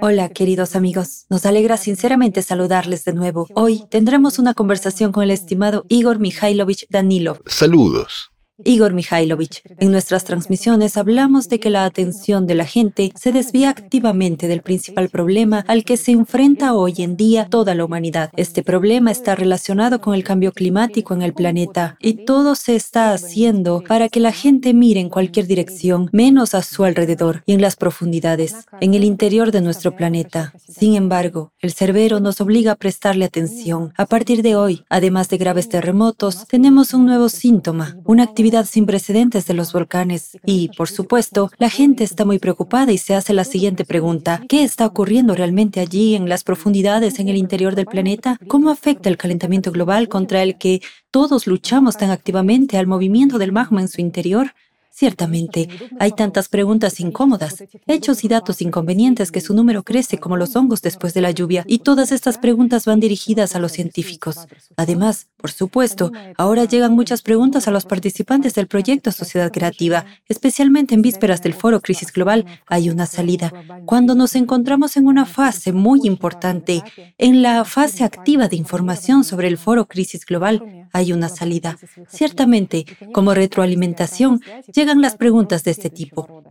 Hola, queridos amigos. Nos alegra sinceramente saludarles de nuevo. Hoy tendremos una conversación con el estimado Igor Mikhailovich Danilov. Saludos. Igor Mikhailovich, en nuestras transmisiones hablamos de que la atención de la gente se desvía activamente del principal problema al que se enfrenta hoy en día toda la humanidad. Este problema está relacionado con el cambio climático en el planeta y todo se está haciendo para que la gente mire en cualquier dirección, menos a su alrededor y en las profundidades, en el interior de nuestro planeta. Sin embargo, el cerbero nos obliga a prestarle atención. A partir de hoy, además de graves terremotos, tenemos un nuevo síntoma, una actividad sin precedentes de los volcanes. Y, por supuesto, la gente está muy preocupada y se hace la siguiente pregunta. ¿Qué está ocurriendo realmente allí en las profundidades en el interior del planeta? ¿Cómo afecta el calentamiento global contra el que todos luchamos tan activamente al movimiento del magma en su interior? Ciertamente, hay tantas preguntas incómodas, hechos y datos inconvenientes que su número crece como los hongos después de la lluvia, y todas estas preguntas van dirigidas a los científicos. Además, por supuesto, ahora llegan muchas preguntas a los participantes del proyecto Sociedad Creativa, especialmente en vísperas del foro Crisis Global, hay una salida. Cuando nos encontramos en una fase muy importante, en la fase activa de información sobre el foro Crisis Global, hay una salida. Ciertamente, como retroalimentación, llegan las preguntas de este tipo.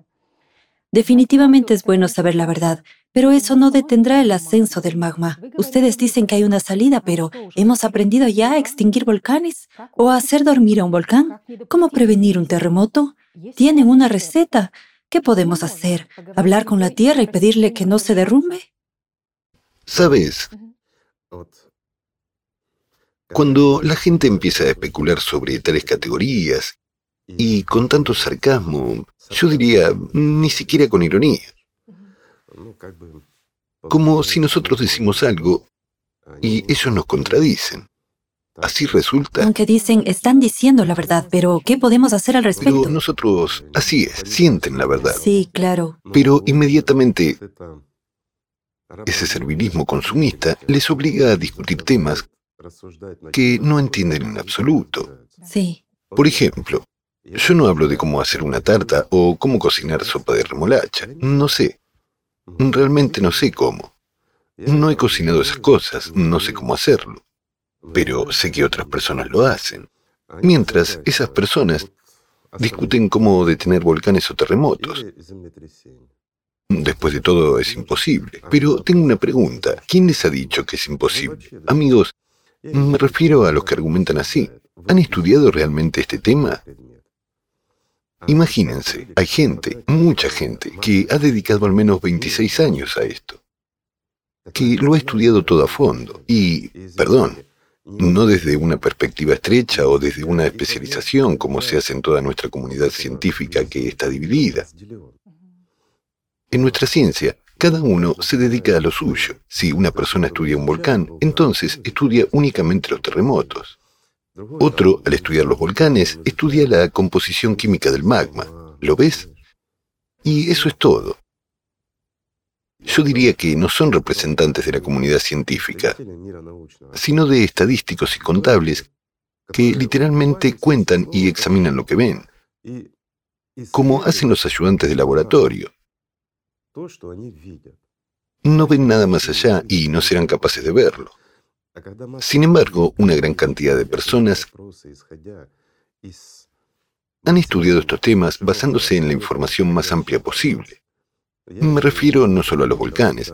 Definitivamente es bueno saber la verdad, pero eso no detendrá el ascenso del magma. Ustedes dicen que hay una salida, pero ¿hemos aprendido ya a extinguir volcanes? ¿O a hacer dormir a un volcán? ¿Cómo prevenir un terremoto? ¿Tienen una receta? ¿Qué podemos hacer? ¿Hablar con la Tierra y pedirle que no se derrumbe? Sabes, cuando la gente empieza a especular sobre tales categorías y con tanto sarcasmo, yo diría, ni siquiera con ironía. Como si nosotros decimos algo y ellos nos contradicen. Así resulta. Aunque dicen, están diciendo la verdad, pero ¿qué podemos hacer al respecto? Pero nosotros, así es, sienten la verdad. Sí, claro. Pero inmediatamente ese servilismo consumista les obliga a discutir temas que no entienden en absoluto. Sí. Por ejemplo, yo no hablo de cómo hacer una tarta o cómo cocinar sopa de remolacha. No sé. Realmente no sé cómo. No he cocinado esas cosas, no sé cómo hacerlo. Pero sé que otras personas lo hacen. Mientras esas personas discuten cómo detener volcanes o terremotos. Después de todo es imposible. Pero tengo una pregunta. ¿Quién les ha dicho que es imposible? Amigos, me refiero a los que argumentan así. ¿Han estudiado realmente este tema? Imagínense, hay gente, mucha gente, que ha dedicado al menos 26 años a esto, que lo ha estudiado todo a fondo y, perdón, no desde una perspectiva estrecha o desde una especialización como se hace en toda nuestra comunidad científica que está dividida. En nuestra ciencia, cada uno se dedica a lo suyo. Si una persona estudia un volcán, entonces estudia únicamente los terremotos. Otro, al estudiar los volcanes, estudia la composición química del magma. ¿Lo ves? Y eso es todo. Yo diría que no son representantes de la comunidad científica, sino de estadísticos y contables que literalmente cuentan y examinan lo que ven, como hacen los ayudantes de laboratorio. No ven nada más allá y no serán capaces de verlo. Sin embargo, una gran cantidad de personas han estudiado estos temas basándose en la información más amplia posible. Me refiero no solo a los volcanes,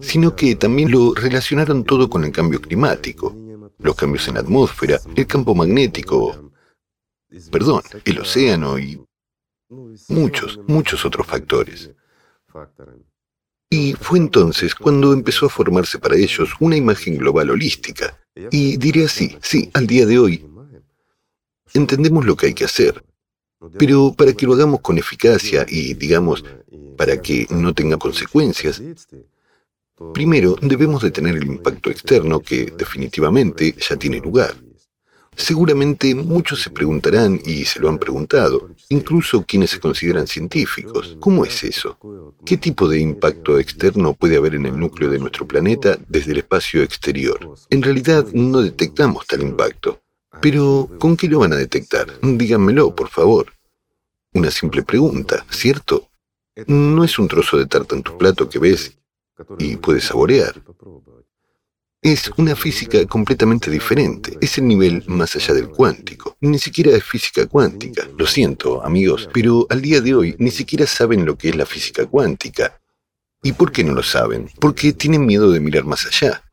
sino que también lo relacionaron todo con el cambio climático, los cambios en la atmósfera, el campo magnético, perdón, el océano y muchos, muchos otros factores. Y fue entonces cuando empezó a formarse para ellos una imagen global holística. Y diré así, sí, al día de hoy, entendemos lo que hay que hacer. Pero para que lo hagamos con eficacia y, digamos, para que no tenga consecuencias, primero debemos de tener el impacto externo que definitivamente ya tiene lugar. Seguramente muchos se preguntarán, y se lo han preguntado, incluso quienes se consideran científicos, ¿cómo es eso? ¿Qué tipo de impacto externo puede haber en el núcleo de nuestro planeta desde el espacio exterior? En realidad no detectamos tal impacto. Pero, ¿con qué lo van a detectar? Díganmelo, por favor. Una simple pregunta, ¿cierto? No es un trozo de tarta en tu plato que ves y puede saborear. Es una física completamente diferente. Es el nivel más allá del cuántico. Ni siquiera es física cuántica. Lo siento, amigos, pero al día de hoy ni siquiera saben lo que es la física cuántica. ¿Y por qué no lo saben? Porque tienen miedo de mirar más allá.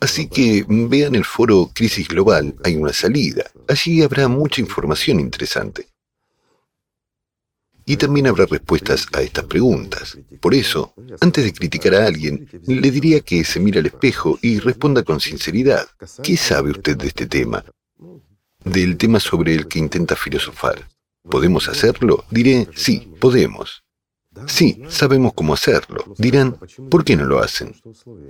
Así que vean el foro Crisis Global, hay una salida. Allí habrá mucha información interesante. Y también habrá respuestas a estas preguntas. Por eso, antes de criticar a alguien, le diría que se mire al espejo y responda con sinceridad. ¿Qué sabe usted de este tema? Del tema sobre el que intenta filosofar. ¿Podemos hacerlo? Diré, sí, podemos. Sí, sabemos cómo hacerlo. Dirán, ¿por qué no lo hacen?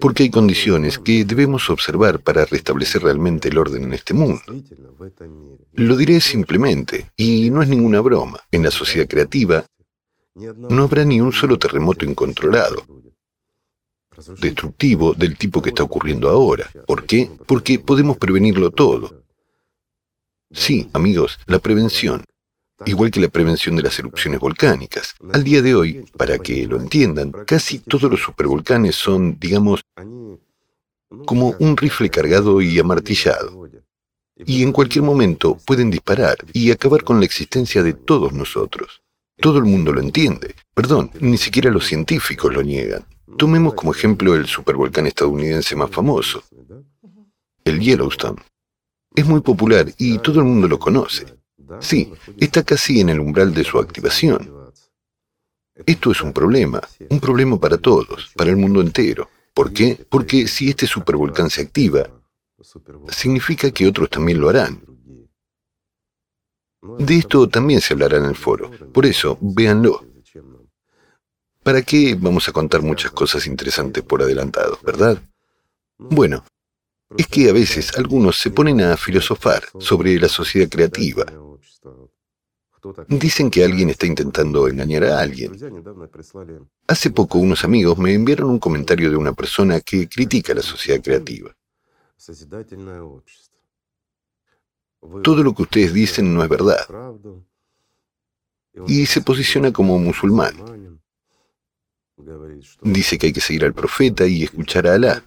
Porque hay condiciones que debemos observar para restablecer realmente el orden en este mundo. Lo diré simplemente, y no es ninguna broma. En la sociedad creativa no habrá ni un solo terremoto incontrolado, destructivo del tipo que está ocurriendo ahora. ¿Por qué? Porque podemos prevenirlo todo. Sí, amigos, la prevención igual que la prevención de las erupciones volcánicas. Al día de hoy, para que lo entiendan, casi todos los supervolcanes son, digamos, como un rifle cargado y amartillado. Y en cualquier momento pueden disparar y acabar con la existencia de todos nosotros. Todo el mundo lo entiende. Perdón, ni siquiera los científicos lo niegan. Tomemos como ejemplo el supervolcán estadounidense más famoso, el Yellowstone. Es muy popular y todo el mundo lo conoce. Sí, está casi en el umbral de su activación. Esto es un problema, un problema para todos, para el mundo entero. ¿Por qué? Porque si este supervolcán se activa, significa que otros también lo harán. De esto también se hablará en el foro. Por eso, véanlo. ¿Para qué vamos a contar muchas cosas interesantes por adelantado, verdad? Bueno, es que a veces algunos se ponen a filosofar sobre la sociedad creativa, Dicen que alguien está intentando engañar a alguien. Hace poco unos amigos me enviaron un comentario de una persona que critica la sociedad creativa. Todo lo que ustedes dicen no es verdad. Y se posiciona como musulmán. Dice que hay que seguir al profeta y escuchar a Alá,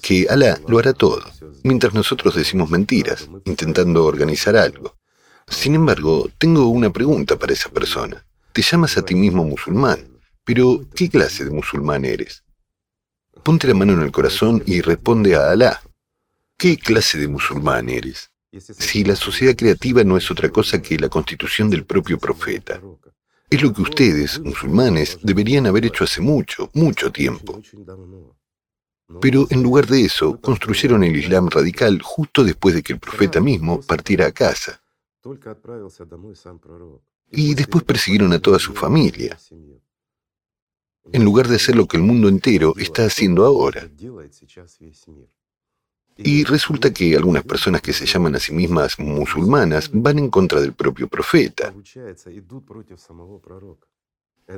que Alá lo hará todo, mientras nosotros decimos mentiras, intentando organizar algo. Sin embargo, tengo una pregunta para esa persona. Te llamas a ti mismo musulmán, pero ¿qué clase de musulmán eres? Ponte la mano en el corazón y responde a Alá. ¿Qué clase de musulmán eres? Si la sociedad creativa no es otra cosa que la constitución del propio profeta. Es lo que ustedes, musulmanes, deberían haber hecho hace mucho, mucho tiempo. Pero en lugar de eso, construyeron el Islam radical justo después de que el profeta mismo partiera a casa. Y después persiguieron a toda su familia, en lugar de hacer lo que el mundo entero está haciendo ahora. Y resulta que algunas personas que se llaman a sí mismas musulmanas van en contra del propio profeta.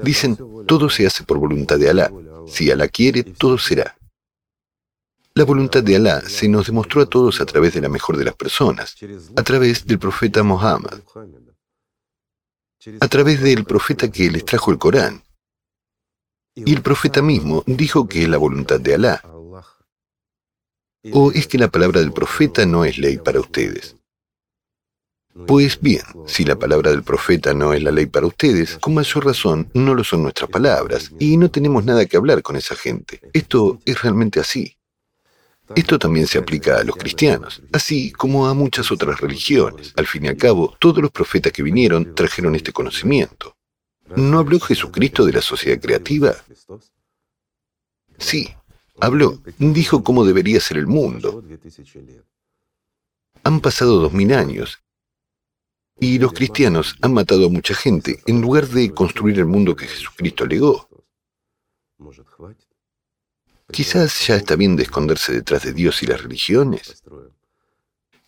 Dicen, todo se hace por voluntad de Alá. Si Alá quiere, todo será. La voluntad de Alá se nos demostró a todos a través de la mejor de las personas, a través del profeta Mohammed, a través del profeta que les trajo el Corán. Y el profeta mismo dijo que es la voluntad de Alá. ¿O es que la palabra del profeta no es ley para ustedes? Pues bien, si la palabra del profeta no es la ley para ustedes, con mayor razón no lo son nuestras palabras, y no tenemos nada que hablar con esa gente. Esto es realmente así. Esto también se aplica a los cristianos, así como a muchas otras religiones. Al fin y al cabo, todos los profetas que vinieron trajeron este conocimiento. ¿No habló Jesucristo de la sociedad creativa? Sí, habló. Dijo cómo debería ser el mundo. Han pasado dos mil años y los cristianos han matado a mucha gente en lugar de construir el mundo que Jesucristo legó. Quizás ya está bien de esconderse detrás de Dios y las religiones.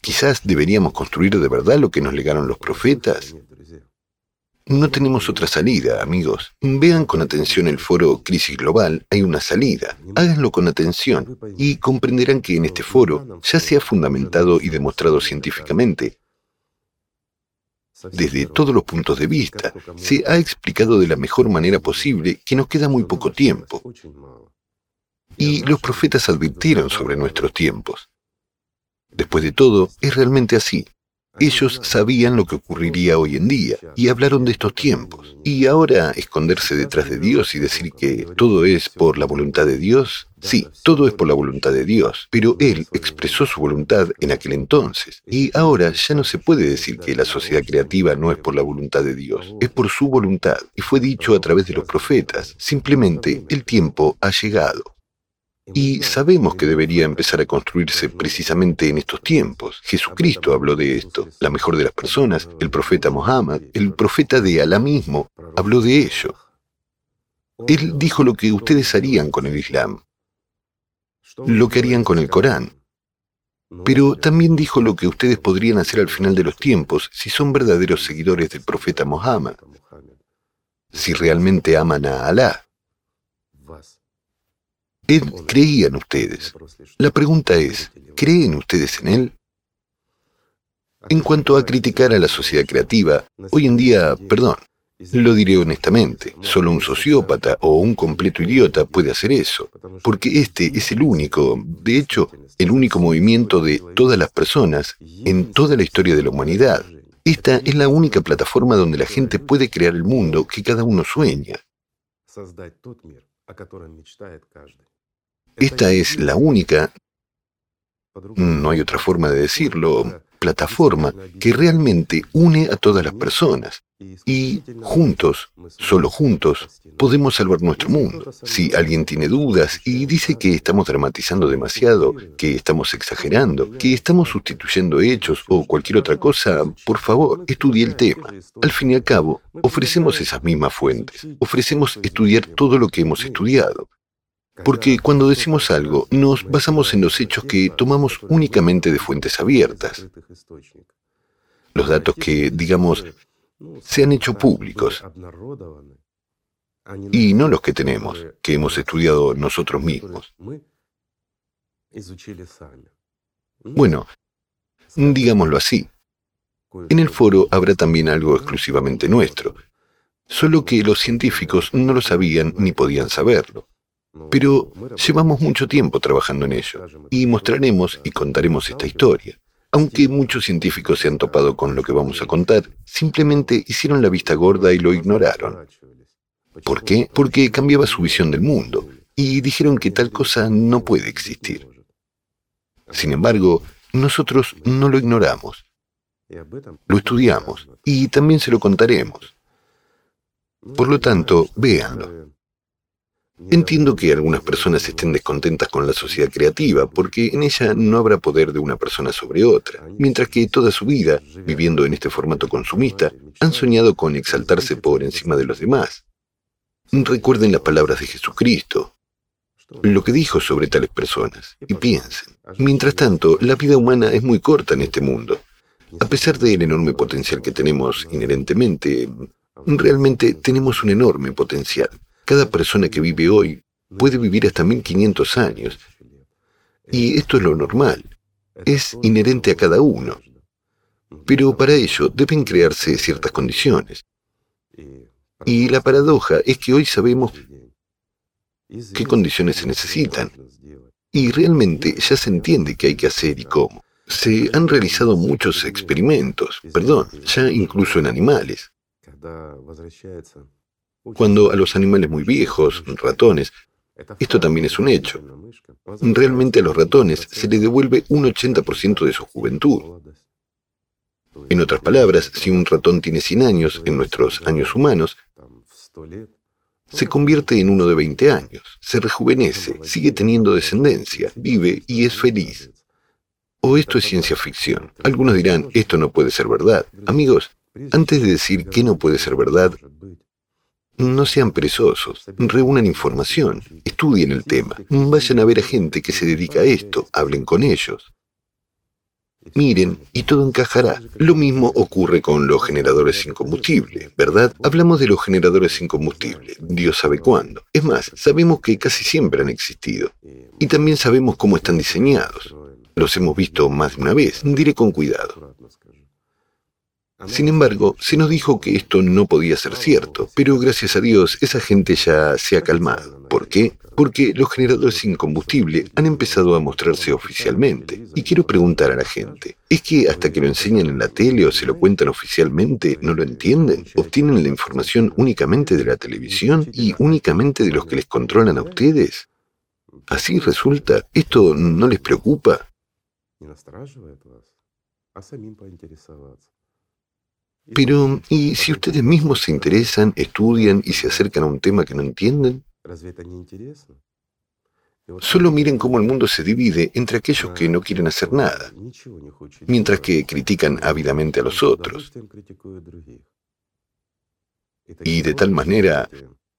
Quizás deberíamos construir de verdad lo que nos legaron los profetas. No tenemos otra salida, amigos. Vean con atención el foro Crisis Global, hay una salida. Háganlo con atención y comprenderán que en este foro ya se ha fundamentado y demostrado científicamente desde todos los puntos de vista. Se ha explicado de la mejor manera posible que nos queda muy poco tiempo. Y los profetas advirtieron sobre nuestros tiempos. Después de todo, es realmente así. Ellos sabían lo que ocurriría hoy en día y hablaron de estos tiempos. Y ahora esconderse detrás de Dios y decir que todo es por la voluntad de Dios, sí, todo es por la voluntad de Dios, pero Él expresó su voluntad en aquel entonces. Y ahora ya no se puede decir que la sociedad creativa no es por la voluntad de Dios, es por su voluntad. Y fue dicho a través de los profetas. Simplemente el tiempo ha llegado. Y sabemos que debería empezar a construirse precisamente en estos tiempos. Jesucristo habló de esto, la mejor de las personas, el profeta Mohammed, el profeta de Alá mismo, habló de ello. Él dijo lo que ustedes harían con el Islam, lo que harían con el Corán. Pero también dijo lo que ustedes podrían hacer al final de los tiempos si son verdaderos seguidores del profeta Mohammed, si realmente aman a Alá. Él creía ustedes. La pregunta es, ¿creen ustedes en Él? En cuanto a criticar a la sociedad creativa, hoy en día, perdón, lo diré honestamente, solo un sociópata o un completo idiota puede hacer eso, porque este es el único, de hecho, el único movimiento de todas las personas en toda la historia de la humanidad. Esta es la única plataforma donde la gente puede crear el mundo que cada uno sueña. Esta es la única, no hay otra forma de decirlo, plataforma que realmente une a todas las personas. Y juntos, solo juntos, podemos salvar nuestro mundo. Si alguien tiene dudas y dice que estamos dramatizando demasiado, que estamos exagerando, que estamos sustituyendo hechos o cualquier otra cosa, por favor, estudie el tema. Al fin y al cabo, ofrecemos esas mismas fuentes. Ofrecemos estudiar todo lo que hemos estudiado. Porque cuando decimos algo, nos basamos en los hechos que tomamos únicamente de fuentes abiertas. Los datos que, digamos, se han hecho públicos. Y no los que tenemos, que hemos estudiado nosotros mismos. Bueno, digámoslo así. En el foro habrá también algo exclusivamente nuestro, solo que los científicos no lo sabían ni podían saberlo. Pero llevamos mucho tiempo trabajando en ello y mostraremos y contaremos esta historia. Aunque muchos científicos se han topado con lo que vamos a contar, simplemente hicieron la vista gorda y lo ignoraron. ¿Por qué? Porque cambiaba su visión del mundo y dijeron que tal cosa no puede existir. Sin embargo, nosotros no lo ignoramos. Lo estudiamos y también se lo contaremos. Por lo tanto, véanlo. Entiendo que algunas personas estén descontentas con la sociedad creativa porque en ella no habrá poder de una persona sobre otra, mientras que toda su vida, viviendo en este formato consumista, han soñado con exaltarse por encima de los demás. Recuerden las palabras de Jesucristo, lo que dijo sobre tales personas, y piensen. Mientras tanto, la vida humana es muy corta en este mundo. A pesar del enorme potencial que tenemos inherentemente, realmente tenemos un enorme potencial. Cada persona que vive hoy puede vivir hasta 1500 años. Y esto es lo normal. Es inherente a cada uno. Pero para ello deben crearse ciertas condiciones. Y la paradoja es que hoy sabemos qué condiciones se necesitan. Y realmente ya se entiende qué hay que hacer y cómo. Se han realizado muchos experimentos, perdón, ya incluso en animales. Cuando a los animales muy viejos, ratones, esto también es un hecho. Realmente a los ratones se les devuelve un 80% de su juventud. En otras palabras, si un ratón tiene 100 años en nuestros años humanos, se convierte en uno de 20 años, se rejuvenece, sigue teniendo descendencia, vive y es feliz. O esto es ciencia ficción. Algunos dirán, esto no puede ser verdad. Amigos, antes de decir que no puede ser verdad, no sean perezosos, reúnan información, estudien el tema, vayan a ver a gente que se dedica a esto, hablen con ellos. Miren, y todo encajará. Lo mismo ocurre con los generadores sin combustible, ¿verdad? Hablamos de los generadores sin combustible, Dios sabe cuándo. Es más, sabemos que casi siempre han existido. Y también sabemos cómo están diseñados. Los hemos visto más de una vez, diré con cuidado. Sin embargo, se nos dijo que esto no podía ser cierto, pero gracias a Dios esa gente ya se ha calmado. ¿Por qué? Porque los generadores sin combustible han empezado a mostrarse oficialmente. Y quiero preguntar a la gente, ¿es que hasta que lo enseñan en la tele o se lo cuentan oficialmente no lo entienden? ¿Obtienen la información únicamente de la televisión y únicamente de los que les controlan a ustedes? Así resulta, ¿esto no les preocupa? Pero, ¿y si ustedes mismos se interesan, estudian y se acercan a un tema que no entienden? Solo miren cómo el mundo se divide entre aquellos que no quieren hacer nada, mientras que critican ávidamente a los otros. Y de tal manera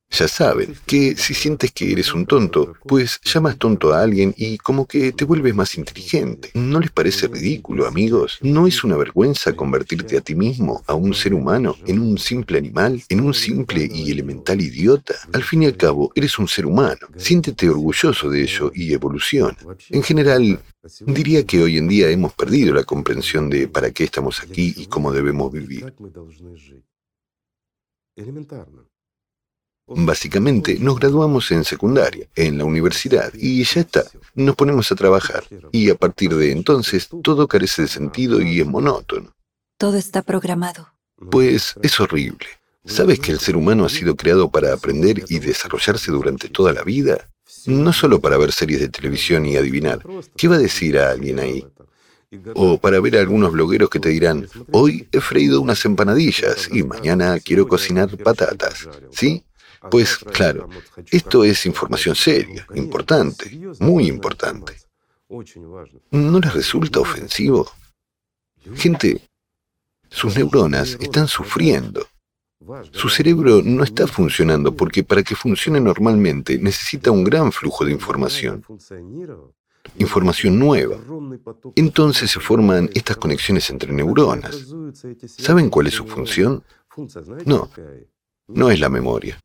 ya saben que si sientes que eres un tonto, pues llamas tonto a alguien y como que te vuelves más inteligente. ¿No les parece ridículo, amigos? ¿No es una vergüenza convertirte a ti mismo, a un ser humano, en un simple animal, en un simple y elemental idiota? Al fin y al cabo, eres un ser humano. Siéntete orgulloso de ello y evoluciona. En general, diría que hoy en día hemos perdido la comprensión de para qué estamos aquí y cómo debemos vivir. Básicamente, nos graduamos en secundaria, en la universidad, y ya está, nos ponemos a trabajar. Y a partir de entonces, todo carece de sentido y es monótono. Todo está programado. Pues es horrible. ¿Sabes que el ser humano ha sido creado para aprender y desarrollarse durante toda la vida? No solo para ver series de televisión y adivinar. ¿Qué va a decir a alguien ahí? O para ver a algunos blogueros que te dirán, hoy he freído unas empanadillas y mañana quiero cocinar patatas. ¿Sí? Pues claro, esto es información seria, importante, muy importante. ¿No les resulta ofensivo? Gente, sus neuronas están sufriendo. Su cerebro no está funcionando porque para que funcione normalmente necesita un gran flujo de información. Información nueva. Entonces se forman estas conexiones entre neuronas. ¿Saben cuál es su función? No, no es la memoria.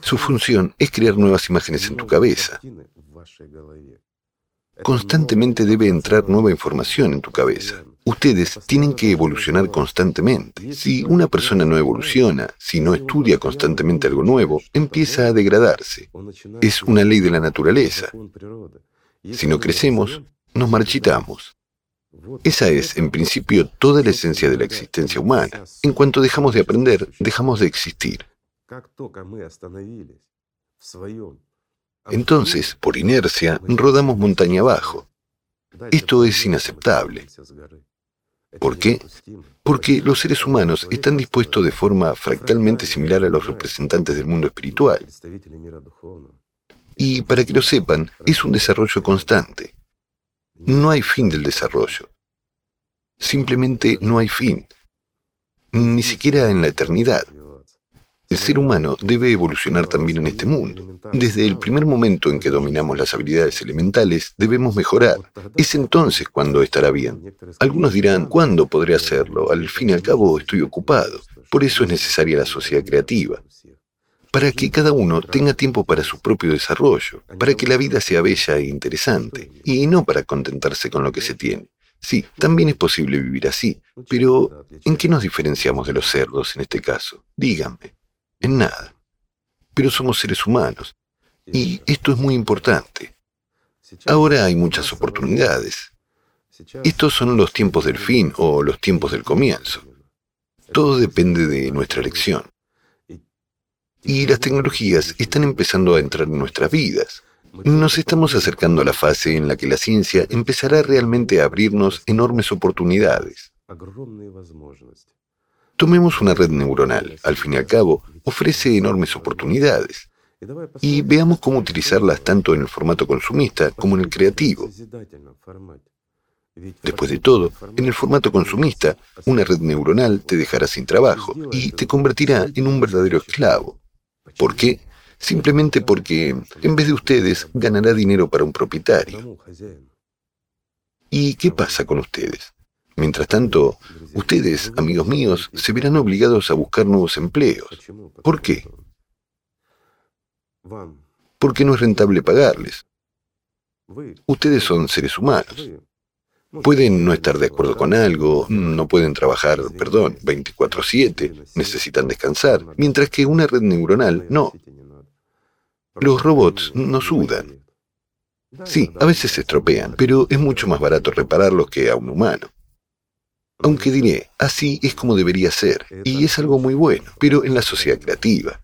Su función es crear nuevas imágenes en tu cabeza. Constantemente debe entrar nueva información en tu cabeza. Ustedes tienen que evolucionar constantemente. Si una persona no evoluciona, si no estudia constantemente algo nuevo, empieza a degradarse. Es una ley de la naturaleza. Si no crecemos, nos marchitamos. Esa es, en principio, toda la esencia de la existencia humana. En cuanto dejamos de aprender, dejamos de existir. Entonces, por inercia, rodamos montaña abajo. Esto es inaceptable. ¿Por qué? Porque los seres humanos están dispuestos de forma fractalmente similar a los representantes del mundo espiritual. Y para que lo sepan, es un desarrollo constante. No hay fin del desarrollo. Simplemente no hay fin. Ni siquiera en la eternidad. El ser humano debe evolucionar también en este mundo. Desde el primer momento en que dominamos las habilidades elementales, debemos mejorar. Es entonces cuando estará bien. Algunos dirán, ¿cuándo podré hacerlo? Al fin y al cabo estoy ocupado. Por eso es necesaria la sociedad creativa. Para que cada uno tenga tiempo para su propio desarrollo, para que la vida sea bella e interesante, y no para contentarse con lo que se tiene. Sí, también es posible vivir así, pero ¿en qué nos diferenciamos de los cerdos en este caso? Díganme en nada. Pero somos seres humanos. Y esto es muy importante. Ahora hay muchas oportunidades. Estos son los tiempos del fin o los tiempos del comienzo. Todo depende de nuestra elección. Y las tecnologías están empezando a entrar en nuestras vidas. Nos estamos acercando a la fase en la que la ciencia empezará realmente a abrirnos enormes oportunidades. Tomemos una red neuronal. Al fin y al cabo, ofrece enormes oportunidades. Y veamos cómo utilizarlas tanto en el formato consumista como en el creativo. Después de todo, en el formato consumista, una red neuronal te dejará sin trabajo y te convertirá en un verdadero esclavo. ¿Por qué? Simplemente porque, en vez de ustedes, ganará dinero para un propietario. ¿Y qué pasa con ustedes? Mientras tanto, ustedes, amigos míos, se verán obligados a buscar nuevos empleos. ¿Por qué? Porque no es rentable pagarles. Ustedes son seres humanos. Pueden no estar de acuerdo con algo, no pueden trabajar, perdón, 24/7, necesitan descansar, mientras que una red neuronal no. Los robots no sudan. Sí, a veces se estropean, pero es mucho más barato repararlos que a un humano. Aunque diré, así es como debería ser, y es algo muy bueno, pero en la sociedad creativa,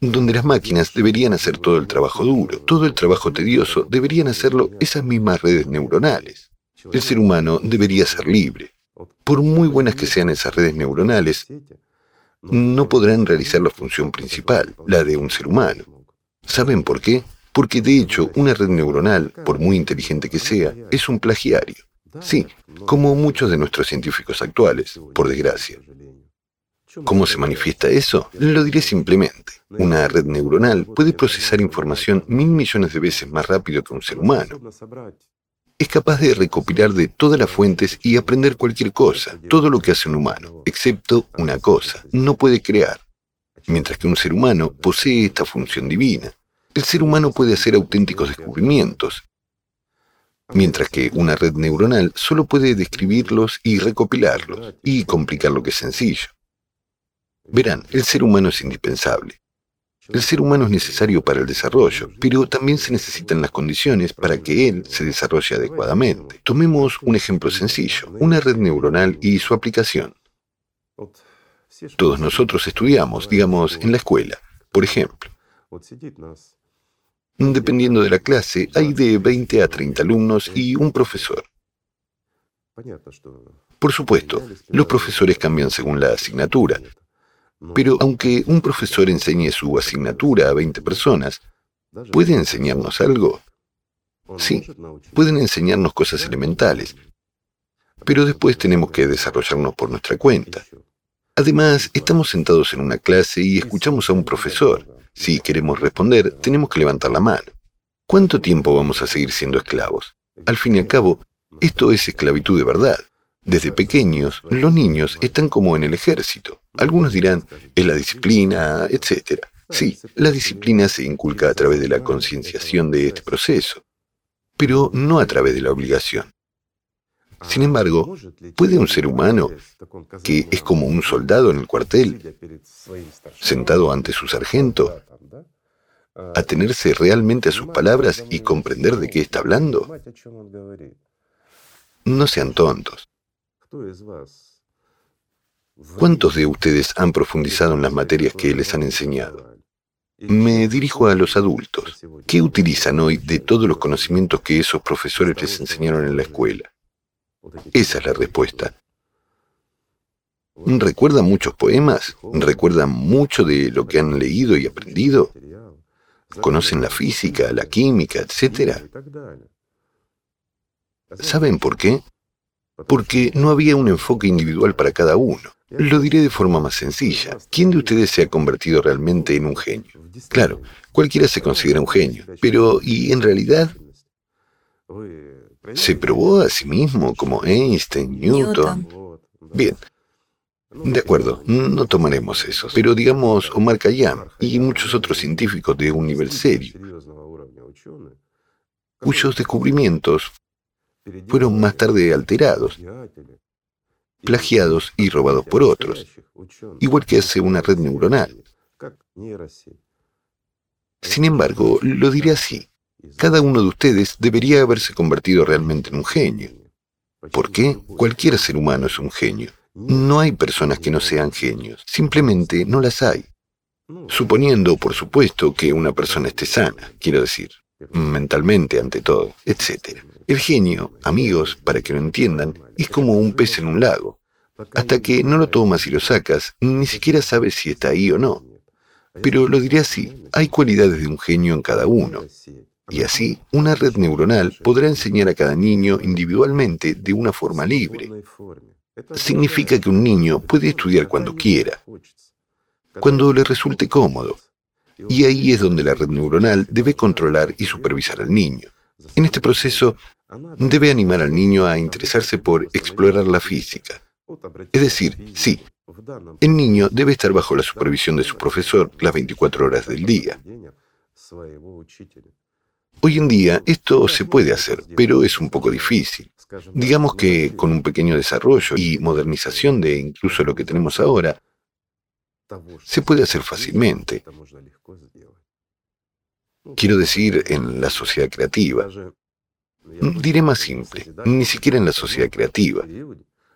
donde las máquinas deberían hacer todo el trabajo duro, todo el trabajo tedioso, deberían hacerlo esas mismas redes neuronales. El ser humano debería ser libre. Por muy buenas que sean esas redes neuronales, no podrán realizar la función principal, la de un ser humano. ¿Saben por qué? Porque de hecho una red neuronal, por muy inteligente que sea, es un plagiario. Sí, como muchos de nuestros científicos actuales, por desgracia. ¿Cómo se manifiesta eso? Lo diré simplemente. Una red neuronal puede procesar información mil millones de veces más rápido que un ser humano es capaz de recopilar de todas las fuentes y aprender cualquier cosa, todo lo que hace un humano, excepto una cosa, no puede crear. Mientras que un ser humano posee esta función divina. El ser humano puede hacer auténticos descubrimientos, mientras que una red neuronal solo puede describirlos y recopilarlos, y complicar lo que es sencillo. Verán, el ser humano es indispensable. El ser humano es necesario para el desarrollo, pero también se necesitan las condiciones para que él se desarrolle adecuadamente. Tomemos un ejemplo sencillo, una red neuronal y su aplicación. Todos nosotros estudiamos, digamos, en la escuela, por ejemplo. Dependiendo de la clase, hay de 20 a 30 alumnos y un profesor. Por supuesto, los profesores cambian según la asignatura, pero aunque un profesor enseñe su asignatura a 20 personas, ¿puede enseñarnos algo? Sí, pueden enseñarnos cosas elementales, pero después tenemos que desarrollarnos por nuestra cuenta. Además, estamos sentados en una clase y escuchamos a un profesor. Si queremos responder, tenemos que levantar la mano. ¿Cuánto tiempo vamos a seguir siendo esclavos? Al fin y al cabo, esto es esclavitud de verdad. Desde pequeños, los niños están como en el ejército. Algunos dirán, es la disciplina, etc. Sí, la disciplina se inculca a través de la concienciación de este proceso, pero no a través de la obligación. Sin embargo, ¿puede un ser humano, que es como un soldado en el cuartel, sentado ante su sargento, atenerse realmente a sus palabras y comprender de qué está hablando? No sean tontos. ¿Cuántos de ustedes han profundizado en las materias que les han enseñado? Me dirijo a los adultos. ¿Qué utilizan hoy de todos los conocimientos que esos profesores les enseñaron en la escuela? Esa es la respuesta. ¿Recuerdan muchos poemas? ¿Recuerdan mucho de lo que han leído y aprendido? ¿Conocen la física, la química, etcétera? ¿Saben por qué? porque no había un enfoque individual para cada uno. Lo diré de forma más sencilla. ¿Quién de ustedes se ha convertido realmente en un genio? Claro, cualquiera se considera un genio, pero ¿y en realidad? ¿Se probó a sí mismo como Einstein, Newton? Bien, de acuerdo, no tomaremos eso, pero digamos Omar Khayyam y muchos otros científicos de un nivel serio, cuyos descubrimientos fueron más tarde alterados, plagiados y robados por otros, igual que hace una red neuronal. Sin embargo, lo diré así, cada uno de ustedes debería haberse convertido realmente en un genio. ¿Por qué? Cualquier ser humano es un genio. No hay personas que no sean genios, simplemente no las hay. Suponiendo, por supuesto, que una persona esté sana, quiero decir, mentalmente ante todo, etc. El genio, amigos, para que lo entiendan, es como un pez en un lago. Hasta que no lo tomas y lo sacas, ni siquiera sabes si está ahí o no. Pero lo diré así, hay cualidades de un genio en cada uno. Y así, una red neuronal podrá enseñar a cada niño individualmente de una forma libre. Significa que un niño puede estudiar cuando quiera, cuando le resulte cómodo. Y ahí es donde la red neuronal debe controlar y supervisar al niño. En este proceso, debe animar al niño a interesarse por explorar la física. Es decir, sí, el niño debe estar bajo la supervisión de su profesor las 24 horas del día. Hoy en día esto se puede hacer, pero es un poco difícil. Digamos que con un pequeño desarrollo y modernización de incluso lo que tenemos ahora, se puede hacer fácilmente. Quiero decir, en la sociedad creativa. Diré más simple, ni siquiera en la sociedad creativa,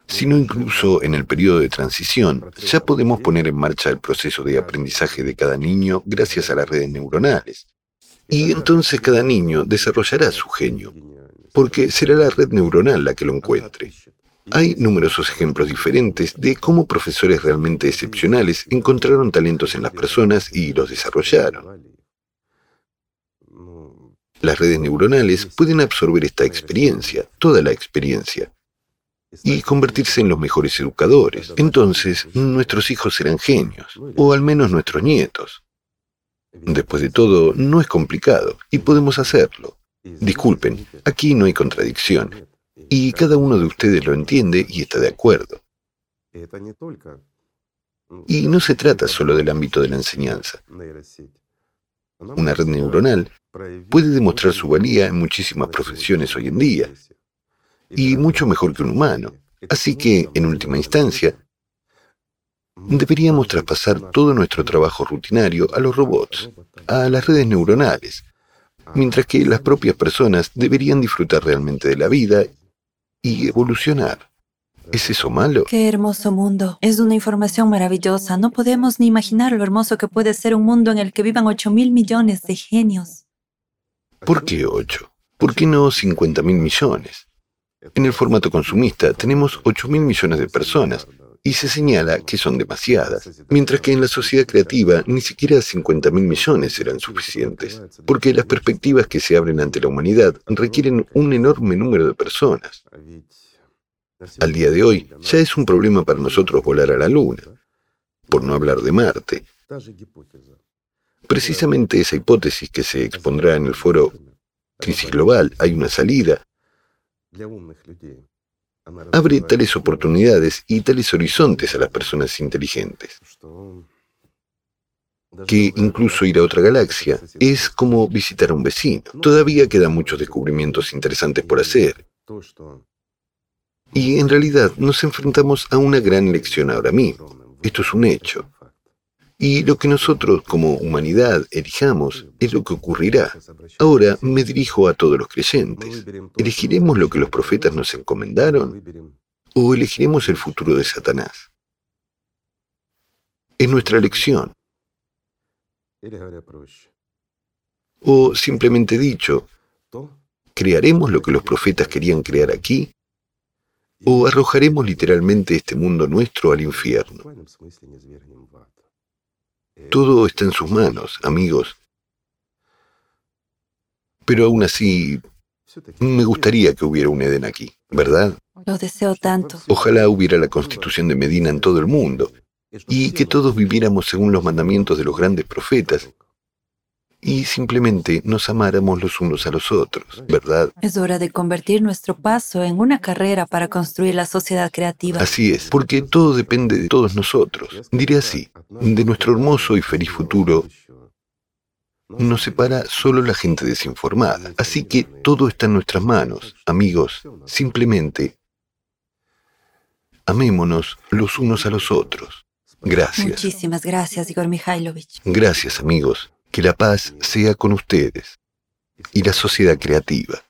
sino incluso en el periodo de transición, ya podemos poner en marcha el proceso de aprendizaje de cada niño gracias a las redes neuronales. Y entonces cada niño desarrollará su genio, porque será la red neuronal la que lo encuentre. Hay numerosos ejemplos diferentes de cómo profesores realmente excepcionales encontraron talentos en las personas y los desarrollaron. Las redes neuronales pueden absorber esta experiencia, toda la experiencia, y convertirse en los mejores educadores. Entonces, nuestros hijos serán genios, o al menos nuestros nietos. Después de todo, no es complicado, y podemos hacerlo. Disculpen, aquí no hay contradicción, y cada uno de ustedes lo entiende y está de acuerdo. Y no se trata solo del ámbito de la enseñanza. Una red neuronal puede demostrar su valía en muchísimas profesiones hoy en día, y mucho mejor que un humano. Así que, en última instancia, deberíamos traspasar todo nuestro trabajo rutinario a los robots, a las redes neuronales, mientras que las propias personas deberían disfrutar realmente de la vida y evolucionar. ¿Es eso malo? Qué hermoso mundo. Es una información maravillosa. No podemos ni imaginar lo hermoso que puede ser un mundo en el que vivan 8 mil millones de genios. ¿Por qué 8? ¿Por qué no 50 mil millones? En el formato consumista tenemos 8 mil millones de personas y se señala que son demasiadas, mientras que en la sociedad creativa ni siquiera 50 mil millones serán suficientes, porque las perspectivas que se abren ante la humanidad requieren un enorme número de personas. Al día de hoy ya es un problema para nosotros volar a la Luna, por no hablar de Marte. Precisamente esa hipótesis que se expondrá en el foro Crisis Global, hay una salida, abre tales oportunidades y tales horizontes a las personas inteligentes que incluso ir a otra galaxia es como visitar a un vecino. Todavía quedan muchos descubrimientos interesantes por hacer. Y en realidad nos enfrentamos a una gran lección ahora mismo. Esto es un hecho. Y lo que nosotros como humanidad elijamos es lo que ocurrirá. Ahora me dirijo a todos los creyentes. ¿Elegiremos lo que los profetas nos encomendaron? ¿O elegiremos el futuro de Satanás? Es nuestra elección. O simplemente dicho, ¿crearemos lo que los profetas querían crear aquí? ¿O arrojaremos literalmente este mundo nuestro al infierno? Todo está en sus manos, amigos. Pero aún así, me gustaría que hubiera un Edén aquí, ¿verdad? Lo deseo tanto. Ojalá hubiera la constitución de Medina en todo el mundo y que todos viviéramos según los mandamientos de los grandes profetas y simplemente nos amáramos los unos a los otros, ¿verdad? Es hora de convertir nuestro paso en una carrera para construir la sociedad creativa. Así es, porque todo depende de todos nosotros. Diré así, de nuestro hermoso y feliz futuro nos separa solo la gente desinformada. Así que todo está en nuestras manos, amigos. Simplemente amémonos los unos a los otros. Gracias. Muchísimas gracias, Igor Mikhailovich. Gracias, amigos. Que la paz sea con ustedes y la sociedad creativa.